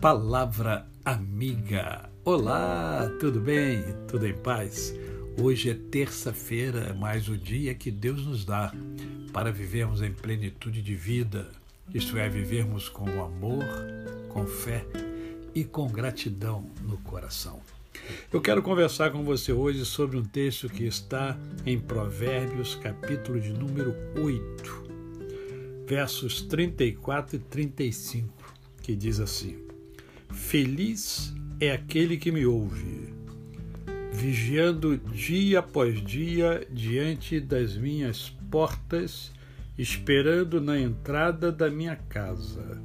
Palavra Amiga. Olá, tudo bem? Tudo em paz? Hoje é terça-feira, mais o dia que Deus nos dá para vivermos em plenitude de vida, isto é, vivermos com amor, com fé e com gratidão no coração. Eu quero conversar com você hoje sobre um texto que está em Provérbios, capítulo de número 8, versos 34 e 35, que diz assim: Feliz é aquele que me ouve, vigiando dia após dia diante das minhas portas, esperando na entrada da minha casa.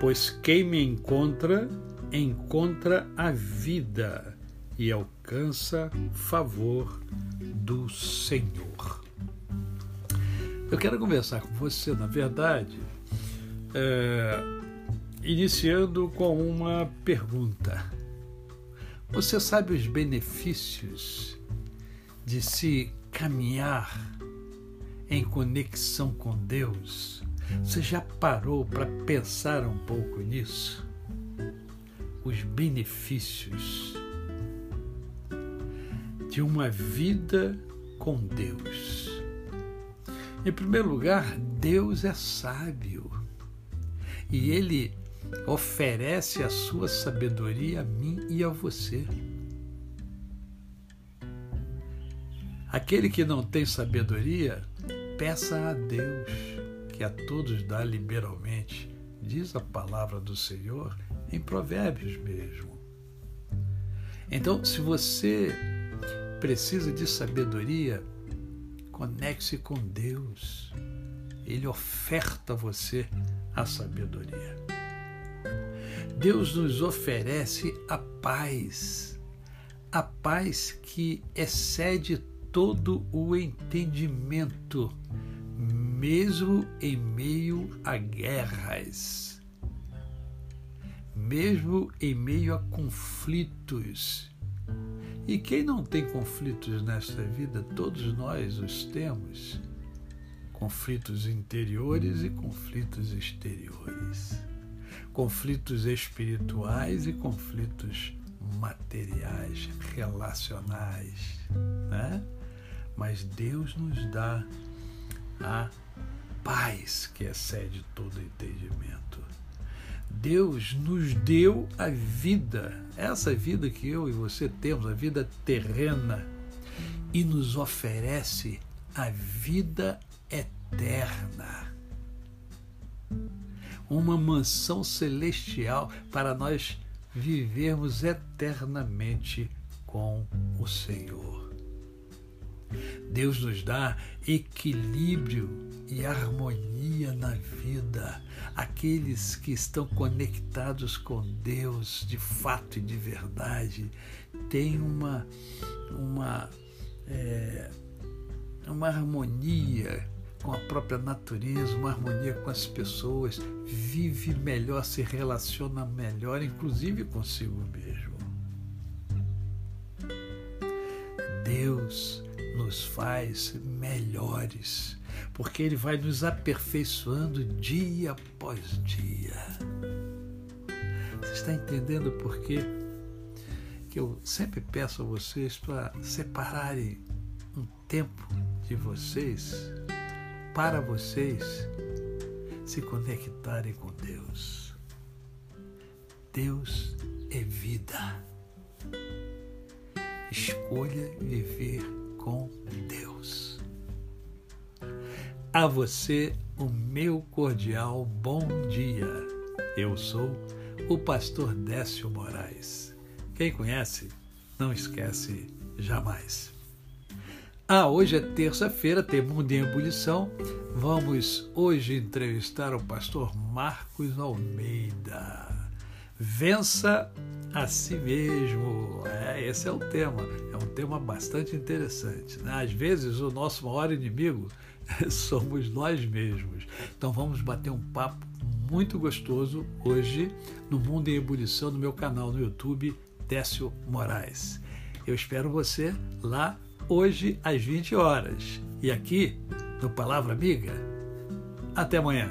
Pois quem me encontra, encontra a vida e alcança favor do Senhor. Eu quero conversar com você, na verdade, é, iniciando com uma pergunta. Você sabe os benefícios de se caminhar em conexão com Deus? Você já parou para pensar um pouco nisso? Os benefícios de uma vida com Deus. Em primeiro lugar, Deus é sábio e Ele oferece a sua sabedoria a mim e a você. Aquele que não tem sabedoria, peça a Deus, que a todos dá liberalmente, diz a palavra do Senhor em Provérbios mesmo. Então, se você precisa de sabedoria, conecte-se com Deus. Ele oferta a você a sabedoria. Deus nos oferece a paz, a paz que excede todo o entendimento, mesmo em meio a guerras, mesmo em meio a conflitos. E quem não tem conflitos nesta vida, todos nós os temos. Conflitos interiores e conflitos exteriores conflitos espirituais e conflitos materiais, relacionais, né? Mas Deus nos dá a paz que excede todo entendimento. Deus nos deu a vida, essa vida que eu e você temos, a vida terrena, e nos oferece a vida eterna uma mansão celestial para nós vivermos eternamente com o Senhor. Deus nos dá equilíbrio e harmonia na vida. Aqueles que estão conectados com Deus de fato e de verdade têm uma, uma, é, uma harmonia com a própria natureza, uma harmonia com as pessoas, vive melhor, se relaciona melhor, inclusive consigo mesmo. Deus nos faz melhores, porque Ele vai nos aperfeiçoando dia após dia. Você está entendendo por quê? Que eu sempre peço a vocês para separarem um tempo de vocês para vocês se conectarem com Deus. Deus é vida. Escolha viver com Deus. A você o meu cordial bom dia. Eu sou o pastor Décio Moraes. Quem conhece, não esquece jamais. Ah, hoje é terça-feira, tem Mundo em Ebulição. Vamos hoje entrevistar o pastor Marcos Almeida. Vença a si mesmo. É, esse é o tema. É um tema bastante interessante. Né? Às vezes, o nosso maior inimigo somos nós mesmos. Então, vamos bater um papo muito gostoso hoje no Mundo em Ebulição, no meu canal no YouTube, Décio Moraes. Eu espero você lá hoje às 20 horas. E aqui, no Palavra Amiga, até amanhã.